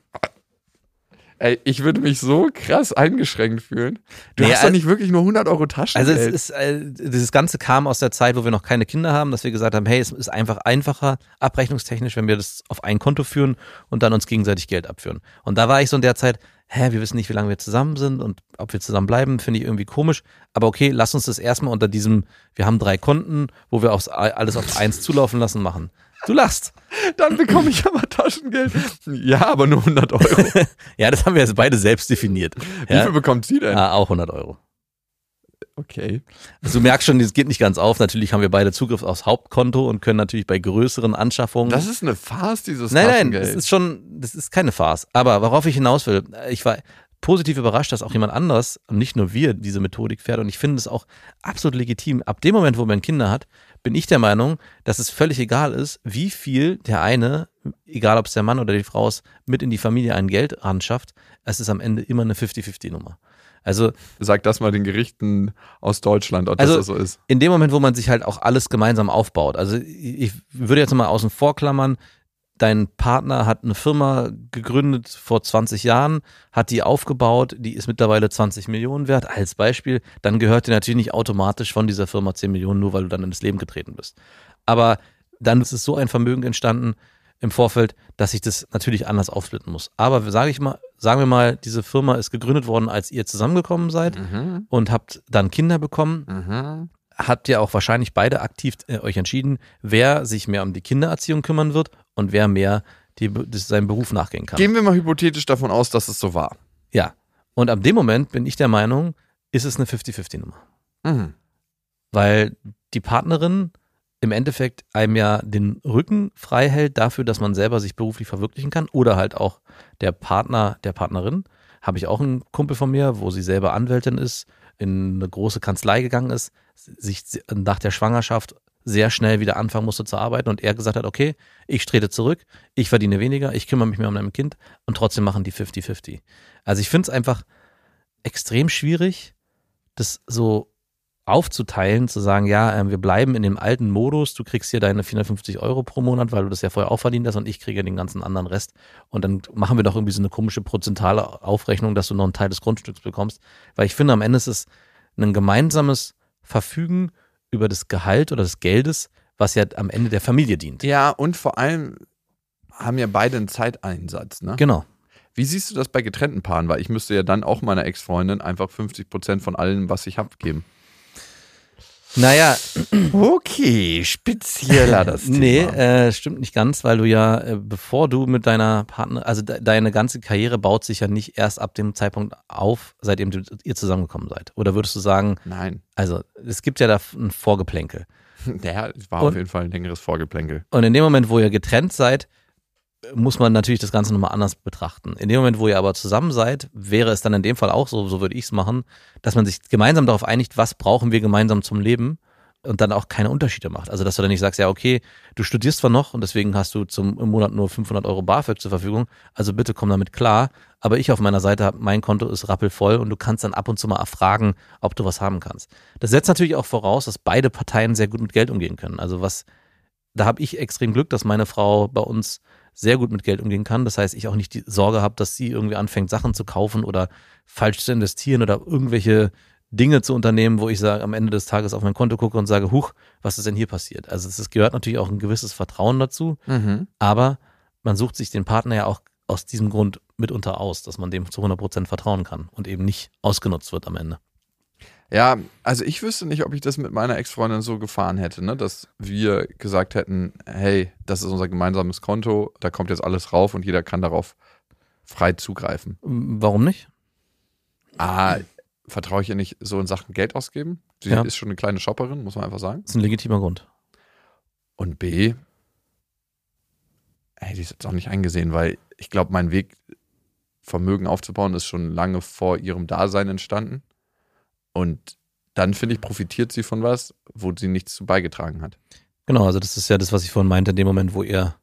Ey, ich würde mich so krass eingeschränkt fühlen. Du Nee, hast doch also- nicht wirklich nur 100 Euro Also Taschengeld. es ist, äh, dieses Ganze kam aus der Zeit, wo wir noch keine Kinder haben, dass wir gesagt haben, hey, es ist einfach einfacher, abrechnungstechnisch, wenn wir das auf ein Konto führen und dann uns gegenseitig Geld abführen. Und da war ich so in der Zeit, hä, wir wissen nicht, wie lange wir zusammen sind und ob wir zusammen bleiben, finde ich irgendwie komisch. Aber okay, lass uns das erstmal unter diesem, wir haben drei Konten, wo wir aufs, alles auf eins zulaufen lassen, machen. Du lachst. Dann bekomme ich aber Taschengeld. Ja, aber nur 100 Euro. Ja, das haben wir jetzt beide selbst definiert. Wie Ja? viel bekommt sie denn? Ah, auch 100 Euro. Okay. Also du merkst schon, das geht nicht ganz auf. Natürlich haben wir beide Zugriff aufs Hauptkonto und können natürlich bei größeren Anschaffungen. Das ist eine Farce, dieses nein, nein, das ist schon, das ist keine Farce. Aber worauf ich hinaus will, ich war positiv überrascht, dass auch jemand anders nicht nur wir diese Methodik fährt. Und ich finde es auch absolut legitim. Ab dem Moment, wo man Kinder hat, bin ich der Meinung, dass es völlig egal ist, wie viel der eine, egal ob es der Mann oder die Frau ist, mit in die Familie ein Geld anschafft. Es ist am Ende immer eine 50-50-Nummer. Also Sag das mal den Gerichten aus Deutschland, ob Also- das so ist. in dem Moment, wo man sich halt auch alles gemeinsam aufbaut. Also ich würde jetzt mal außen vor klammern, dein Partner hat eine Firma gegründet vor 20 Jahren, hat die aufgebaut, die ist mittlerweile 20 Millionen wert, als Beispiel, dann gehört dir natürlich nicht automatisch von dieser Firma 10 Millionen, nur weil du dann in das Leben getreten bist. Aber dann ist es so ein Vermögen entstanden im Vorfeld, dass ich das natürlich anders aufsplitten muss. Aber sage ich mal, sagen wir mal, diese Firma ist gegründet worden, als ihr zusammengekommen seid Mhm. und habt dann Kinder bekommen Mhm. habt ihr auch wahrscheinlich beide aktiv äh, euch entschieden, wer sich mehr um die Kindererziehung kümmern wird und wer mehr die, das, seinem Beruf nachgehen kann. Gehen wir mal hypothetisch davon aus, dass es so war. ja. Und ab dem Moment bin ich der Meinung, ist es eine 50-50-Nummer. Mhm. Weil die Partnerin im Endeffekt einem ja den Rücken frei hält dafür, dass man selber sich beruflich verwirklichen kann oder halt auch der Partner der Partnerin. Habe ich auch einen Kumpel von mir, wo sie selber Anwältin ist, in eine große Kanzlei gegangen ist, sich nach der Schwangerschaft sehr schnell wieder anfangen musste zu arbeiten und er gesagt hat, okay, ich trete zurück, ich verdiene weniger, ich kümmere mich mehr um mein Kind und trotzdem machen die 50-50. Also ich finde es einfach extrem schwierig, das so aufzuteilen, zu sagen, ja, ähm, wir bleiben in dem alten Modus, du kriegst hier deine 450 Euro pro Monat, weil du das ja vorher auch verdient hast und ich kriege den ganzen anderen Rest und dann machen wir doch irgendwie so eine komische prozentale Aufrechnung, dass du noch einen Teil des Grundstücks bekommst, weil ich finde, am Ende ist es ein gemeinsames Verfügen über das Gehalt oder des Geldes, was ja am Ende der Familie dient. Ja, und vor allem haben ja beide einen Zeiteinsatz, ne? Genau. Wie siehst du das bei getrennten Paaren? Weil ich müsste ja dann auch meiner Ex-Freundin einfach 50 Prozent von allem, was ich habe, geben. Naja, Okay, spezieller das Thema. nee, äh, stimmt nicht ganz, weil du ja, äh, bevor du mit deiner Partner, also de deine ganze Karriere baut sich ja nicht erst ab dem Zeitpunkt auf, seitdem du, ihr zusammengekommen seid. Oder würdest du sagen, Nein, also es gibt ja da ein Vorgeplänkel. ja, es war Und- auf jeden Fall ein längeres Vorgeplänkel. Und in dem Moment, wo ihr getrennt seid, muss man natürlich das Ganze nochmal anders betrachten. In dem Moment, wo ihr aber zusammen seid, wäre es dann in dem Fall auch so, so würde ich es machen, dass man sich gemeinsam darauf einigt, was brauchen wir gemeinsam zum Leben und dann auch keine Unterschiede macht. Also, dass du dann nicht sagst, ja, okay, du studierst zwar noch und deswegen hast du zum im Monat nur 500 Euro BAföG zur Verfügung, also bitte komm damit klar. Aber ich auf meiner Seite habe, mein Konto ist rappelvoll und du kannst dann ab und zu mal erfragen, ob du was haben kannst. Das setzt natürlich auch voraus, dass beide Parteien sehr gut mit Geld umgehen können. Also was da habe ich extrem Glück, dass meine Frau bei uns sehr gut mit Geld umgehen kann. Das heißt, ich auch nicht die Sorge habe, dass sie irgendwie anfängt, Sachen zu kaufen oder falsch zu investieren oder irgendwelche Dinge zu unternehmen, wo ich sage, am Ende des Tages auf mein Konto gucke und sage, huch, was ist denn hier passiert? Also es gehört natürlich auch ein gewisses Vertrauen dazu, Mhm. aber man sucht sich den Partner ja auch aus diesem Grund mitunter aus, dass man dem zu 100% vertrauen kann und eben nicht ausgenutzt wird am Ende. Ja, also ich wüsste nicht, ob ich das mit meiner Ex-Freundin so gefahren hätte, ne? dass wir gesagt hätten, hey, das ist unser gemeinsames Konto, da kommt jetzt alles rauf und jeder kann darauf frei zugreifen. Warum nicht? A, vertraue ich ihr nicht so in Sachen Geld ausgeben. Sie Ja. ist schon eine kleine Shopperin, muss man einfach sagen. Das ist ein legitimer Grund. Und B, hätte ich es jetzt auch nicht eingesehen, weil ich glaube, mein Weg, Vermögen aufzubauen, ist schon lange vor ihrem Dasein entstanden. Und dann, finde ich, profitiert sie von was, wo sie nichts zu beigetragen hat. Genau, also das ist ja das, was ich vorhin meinte, in dem Moment, wo ihr,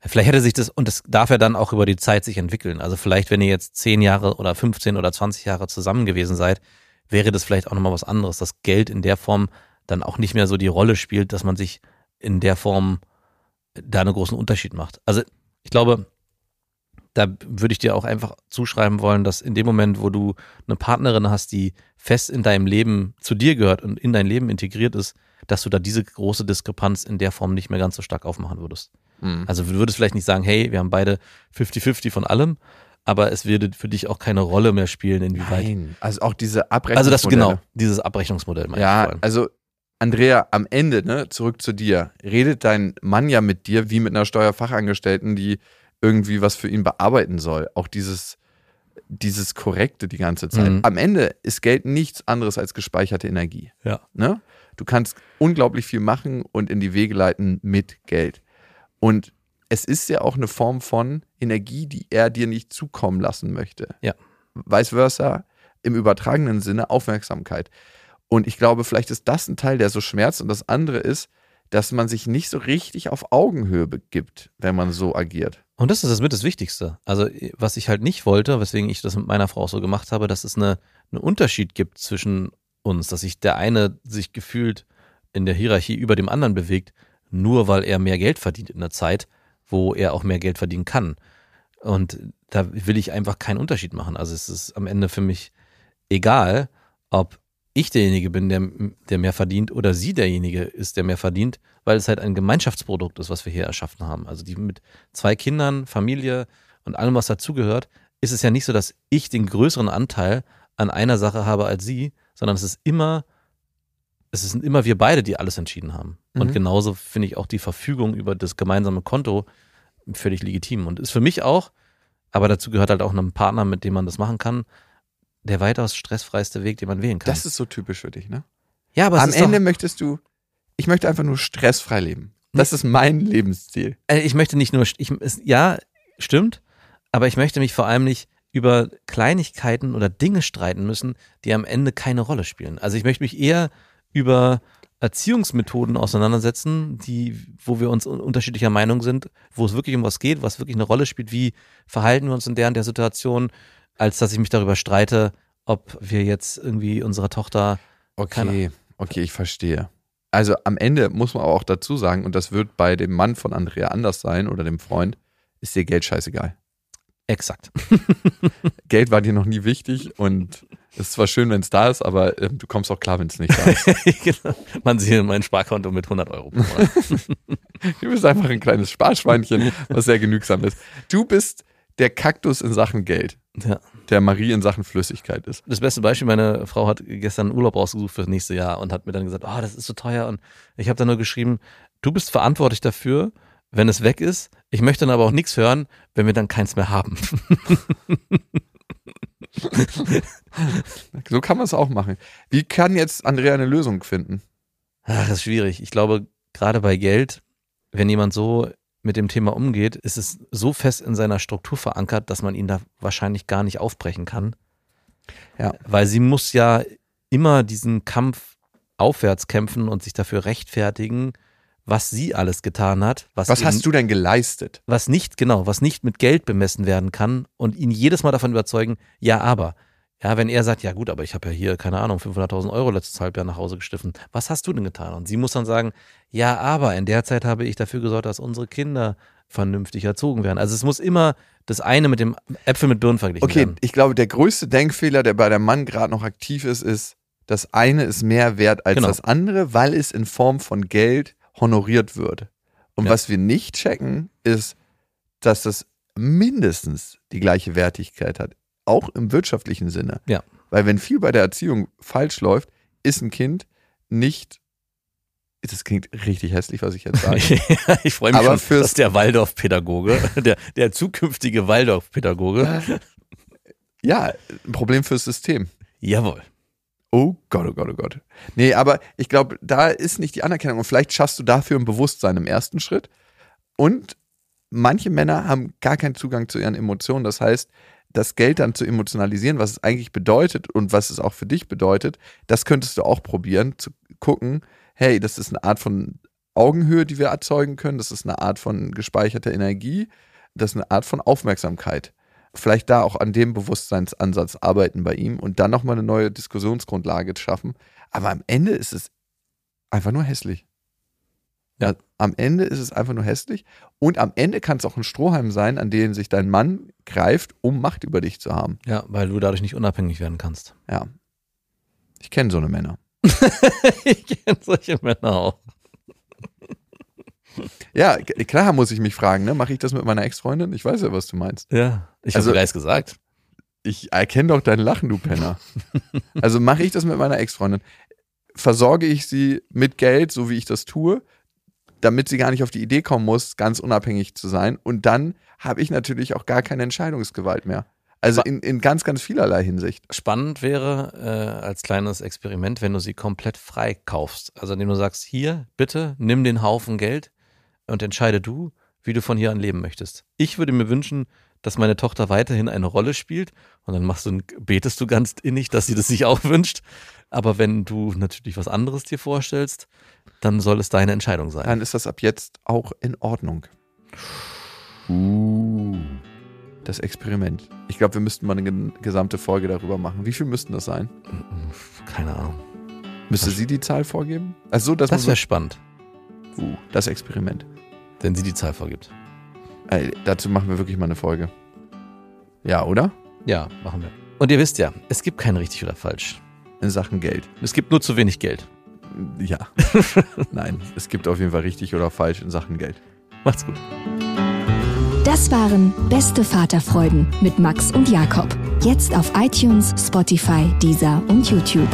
vielleicht hätte sich das, und das darf ja dann auch über die Zeit sich entwickeln. Also vielleicht, wenn ihr jetzt zehn Jahre oder 15 oder 20 Jahre zusammen gewesen seid, wäre das vielleicht auch nochmal was anderes, dass Geld in der Form dann auch nicht mehr so die Rolle spielt, dass man sich in der Form da einen großen Unterschied macht. Also ich glaube, da würde ich dir auch einfach zuschreiben wollen, dass in dem Moment, wo du eine Partnerin hast, die fest in deinem Leben zu dir gehört und in dein Leben integriert ist, dass du da diese große Diskrepanz in der Form nicht mehr ganz so stark aufmachen würdest. Mhm. Also du würdest vielleicht nicht sagen, hey, wir haben beide 50-50 von allem, aber es würde für dich auch keine Rolle mehr spielen, inwieweit. Nein, also auch diese Abrechnung. Also das genau, dieses Abrechnungsmodell Ja, also Andrea, am Ende, ne, zurück zu dir, redet dein Mann ja mit dir wie mit einer Steuerfachangestellten, die irgendwie was für ihn bearbeiten soll. Auch dieses, dieses Korrekte die ganze Zeit. Mhm. Am Ende ist Geld nichts anderes als gespeicherte Energie. Ja. Ne? Du kannst unglaublich viel machen und in die Wege leiten mit Geld. Und es ist ja auch eine Form von Energie, die er dir nicht zukommen lassen möchte. Ja. Vice versa, im übertragenen Sinne Aufmerksamkeit. Und ich glaube, vielleicht ist das ein Teil, der so schmerzt. Und das andere ist, dass man sich nicht so richtig auf Augenhöhe begibt, wenn man so agiert. Und das ist das mit das Wichtigste. Also, was ich halt nicht wollte, weswegen ich das mit meiner Frau auch so gemacht habe, dass es eine, Unterschied gibt zwischen uns, dass sich der eine sich gefühlt in der Hierarchie über dem anderen bewegt, nur weil er mehr Geld verdient in der Zeit, wo er auch mehr Geld verdienen kann. Und da will ich einfach keinen Unterschied machen. Also es ist am Ende für mich egal, ob ich derjenige bin, der, der mehr verdient oder sie derjenige ist, der mehr verdient, weil es halt ein Gemeinschaftsprodukt ist, was wir hier erschaffen haben. Also die mit zwei Kindern, Familie und allem, was dazugehört, ist es ja nicht so, dass ich den größeren Anteil an einer Sache habe als sie, sondern es ist immer, es sind immer wir beide, die alles entschieden haben. Und Mhm. genauso finde ich auch die Verfügung über das gemeinsame Konto völlig legitim und ist für mich auch, aber dazu gehört halt auch ein Partner, mit dem man das machen kann, der weitaus stressfreiste Weg, den man wählen kann. Das ist so typisch für dich, ne? ja, aber Am es ist Ende möchtest du, ich möchte einfach nur stressfrei leben. Das ist mein Lebensziel. äh, ich möchte nicht nur, ich, es, ja, stimmt, aber ich möchte mich vor allem nicht über Kleinigkeiten oder Dinge streiten müssen, die am Ende keine Rolle spielen. Also ich möchte mich eher über Erziehungsmethoden auseinandersetzen, die, wo wir uns un- unterschiedlicher Meinung sind, wo es wirklich um was geht, was wirklich eine Rolle spielt, wie verhalten wir uns in der und der Situation, als dass ich mich darüber streite, ob wir jetzt irgendwie unserer Tochter Okay, okay, ich verstehe. Also am Ende muss man auch dazu sagen, und das wird bei dem Mann von Andrea anders sein oder dem Freund, ist dir Geld scheißegal. exakt. Geld war dir noch nie wichtig und es ist zwar schön, wenn es da ist, aber ähm, du kommst auch klar, wenn es nicht da ist. genau. Man sieht mein Sparkonto mit 100 Euro. Du bist einfach ein kleines Sparschweinchen, was sehr genügsam ist. Du bist der Kaktus in Sachen Geld, Ja. der Marie in Sachen Flüssigkeit ist. Das beste Beispiel, meine Frau hat gestern Urlaub ausgesucht für das nächste Jahr und hat mir dann gesagt, oh, das ist so teuer. Und ich habe dann nur geschrieben, du bist verantwortlich dafür, wenn es weg ist. Ich möchte dann aber auch nichts hören, wenn wir dann keins mehr haben. So kann man es auch machen. Wie kann jetzt Andrea eine Lösung finden? Ach, das ist schwierig. Ich glaube, gerade bei Geld, wenn jemand so mit dem Thema umgeht, ist es so fest in seiner Struktur verankert, dass man ihn da wahrscheinlich gar nicht aufbrechen kann. Ja. Weil sie muss ja immer diesen Kampf aufwärts kämpfen und sich dafür rechtfertigen, was sie alles getan hat. Was, Was eben- hast du denn geleistet? was nicht, genau, was nicht mit Geld bemessen werden kann und ihn jedes Mal davon überzeugen, ja, aber. Ja, wenn er sagt, ja gut, aber ich habe ja hier, keine Ahnung, 500.000 Euro letztes Halbjahr nach Hause gestiffen. Was hast du denn getan? Und sie muss dann sagen, ja, aber in der Zeit habe ich dafür gesorgt, dass unsere Kinder vernünftig erzogen werden. Also es muss immer das eine mit dem Äpfel mit Birnen verglichen Okay, werden. ich glaube, der größte Denkfehler, der bei der Mann gerade noch aktiv ist, ist, das eine ist mehr wert als Genau. das andere, weil es in Form von Geld honoriert wird. Und Ja. was wir nicht checken, ist, dass das mindestens die gleiche Wertigkeit hat, auch im wirtschaftlichen Sinne. Ja. Weil wenn viel bei der Erziehung falsch läuft, ist ein Kind nicht, das klingt richtig hässlich, was ich jetzt sage. Ich freue mich Aber schon, dass der Waldorfpädagoge, der, der zukünftige Waldorfpädagoge, ja, ein Problem fürs System. jawohl. Oh Gott, oh Gott, oh Gott. Nee, aber ich glaube, da ist nicht die Anerkennung. Und vielleicht schaffst du dafür ein Bewusstsein im ersten Schritt. Und manche Männer haben gar keinen Zugang zu ihren Emotionen. Das heißt, das Geld dann zu emotionalisieren, was es eigentlich bedeutet und was es auch für dich bedeutet, das könntest du auch probieren, zu gucken, hey, das ist eine Art von Augenhöhe, die wir erzeugen können, das ist eine Art von gespeicherter Energie, das ist eine Art von Aufmerksamkeit. Vielleicht da auch an dem Bewusstseinsansatz arbeiten bei ihm und dann nochmal eine neue Diskussionsgrundlage schaffen. Aber am Ende ist es einfach nur hässlich. Ja. Am Ende ist es einfach nur hässlich. Und am Ende kann es auch ein Strohhalm sein, an den sich dein Mann greift, um Macht über dich zu haben. Ja, weil du dadurch nicht unabhängig werden kannst. Ja. Ich kenne so eine Männer. ich kenne solche Männer auch. Ja, klar muss ich mich fragen, ne? Mache ich das mit meiner Ex-Freundin? Ich weiß ja, was du meinst. Ja, ich Also- habe bereits gesagt. Ich erkenne doch dein Lachen, du Penner. also mache ich das mit meiner Ex-Freundin. Versorge ich sie mit Geld, so wie ich das tue, damit sie gar nicht auf die Idee kommen muss, ganz unabhängig zu sein. Und dann habe ich natürlich auch gar keine Entscheidungsgewalt mehr. Also in, in ganz, ganz vielerlei Hinsicht. Spannend wäre äh, als kleines Experiment, wenn du sie komplett frei kaufst. Also indem du sagst, hier, bitte, nimm den Haufen Geld und entscheide du, wie du von hier an leben möchtest. Ich würde mir wünschen, dass meine Tochter weiterhin eine Rolle spielt und dann machst du, ein- betest du ganz innig, dass sie das sich auch wünscht. Aber wenn du natürlich was anderes dir vorstellst, dann soll es deine Entscheidung sein. Dann ist das ab jetzt auch in Ordnung. Uh, das Experiment. Ich glaube, wir müssten mal eine gesamte Folge darüber machen. Wie viel müssten das sein? Keine Ahnung. Müsste sie die Zahl vorgeben? Also so, dass Das wäre so, spannend, uh, das Experiment. wenn sie die Zahl vorgibt. Ey, dazu machen wir wirklich mal eine Folge. Ja, oder? Ja, machen wir. Und ihr wisst ja, es gibt kein richtig oder falsch. In Sachen Geld. Es gibt nur zu wenig Geld. Ja. Nein, es gibt auf jeden Fall richtig oder falsch in Sachen Geld. Macht's gut. Das waren Beste Vaterfreuden mit Max und Jakob. Jetzt auf iTunes, Spotify, Deezer und YouTube.